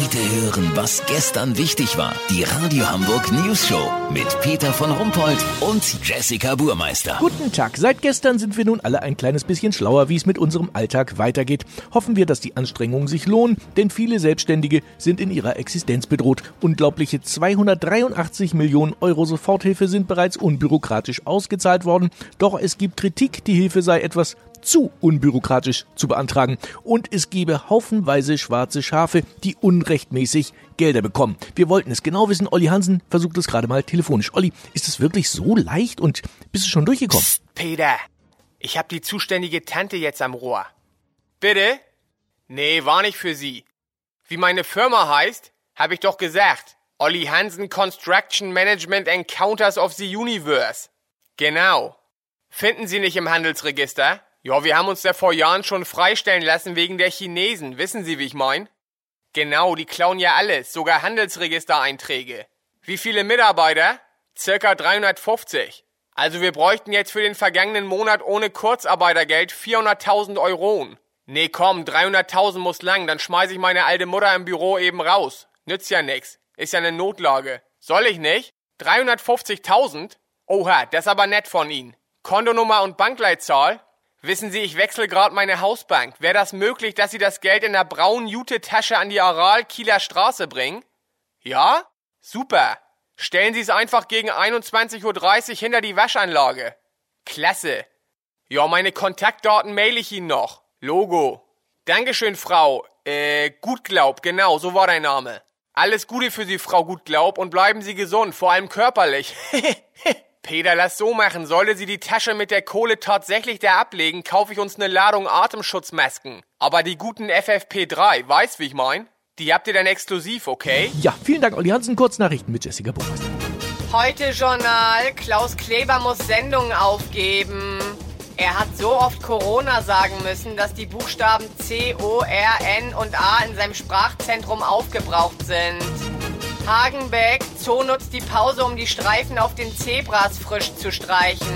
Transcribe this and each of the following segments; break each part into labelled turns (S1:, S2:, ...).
S1: Heute hören, was gestern wichtig war. Die Radio Hamburg News Show mit Peter von Rumpold und Jessica Burmeister.
S2: Guten Tag. Seit gestern sind wir nun alle ein kleines bisschen schlauer, wie es mit unserem Alltag weitergeht. Hoffen wir, dass die Anstrengungen sich lohnen, denn viele Selbstständige sind in ihrer Existenz bedroht. Unglaubliche 283 Millionen Euro Soforthilfe sind bereits unbürokratisch ausgezahlt worden. Doch es gibt Kritik, die Hilfe sei etwas zu unbürokratisch zu beantragen und es gebe haufenweise schwarze Schafe, die unrechtmäßig Gelder bekommen. Wir wollten es genau wissen. Olli Hansen versucht es gerade mal telefonisch. Olli, ist es wirklich so leicht und bist du schon durchgekommen? Psst,
S3: Peter, ich hab die zuständige Tante jetzt am Rohr. Bitte? Nee, war nicht für Sie. Wie meine Firma heißt, hab ich doch gesagt. Olli Hansen Construction Management Encounters of the Universe. Genau. Finden Sie nicht im Handelsregister? Ja, wir haben uns da vor Jahren schon freistellen lassen wegen der Chinesen. Wissen Sie, wie ich mein? Genau, die klauen ja alles, sogar Handelsregistereinträge. Wie viele Mitarbeiter? Circa 350. Also wir bräuchten jetzt für den vergangenen Monat ohne Kurzarbeitergeld 400.000 Euro. Nee, komm, 300.000 muss lang, dann schmeiß ich meine alte Mutter im Büro eben raus. Nützt ja nix. Ist ja eine Notlage. Soll ich nicht? 350.000? Oha, das ist aber nett von Ihnen. Kontonummer und Bankleitzahl? Wissen Sie, ich wechsle gerade meine Hausbank. Wäre das möglich, dass Sie das Geld in der braunen Jute-Tasche an die Aral-Kieler Straße bringen? Ja? Super. Stellen Sie es einfach gegen 21.30 Uhr hinter die Waschanlage. Klasse. Ja, meine Kontaktdaten mail ich Ihnen noch. Logo. Dankeschön, Frau. Äh, Gutglaub, genau, so war dein Name. Alles Gute für Sie, Frau Gutglaub, und bleiben Sie gesund, vor allem körperlich. Peter, lass so machen. Sollte sie die Tasche mit der Kohle tatsächlich da ablegen, kaufe ich uns eine Ladung Atemschutzmasken. Aber die guten FFP3, weißt wie ich mein? Die habt ihr dann exklusiv, okay?
S2: Ja, vielen Dank, Olli Hansen. Kurznachrichten mit Jessica Burmeister.
S4: Heute Journal. Klaus Kleber muss Sendungen aufgeben. Er hat so oft Corona sagen müssen, dass die Buchstaben C, O, R, N und A in seinem Sprachzentrum aufgebraucht sind. Hagenbeck, Zoo nutzt die Pause, um die Streifen auf den Zebras frisch zu streichen.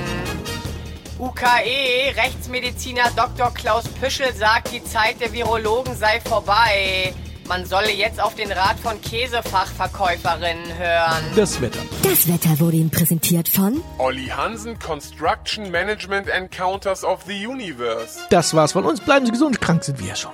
S4: UKE, Rechtsmediziner Dr. Klaus Püschel sagt, die Zeit der Virologen sei vorbei. Man solle jetzt auf den Rat von Käsefachverkäuferinnen hören.
S2: Das Wetter.
S5: Das Wetter wurde Ihnen präsentiert von
S6: Olli Hansen Construction Management Encounters of the Universe.
S2: Das war's von uns. Bleiben Sie gesund. Krank sind wir ja schon.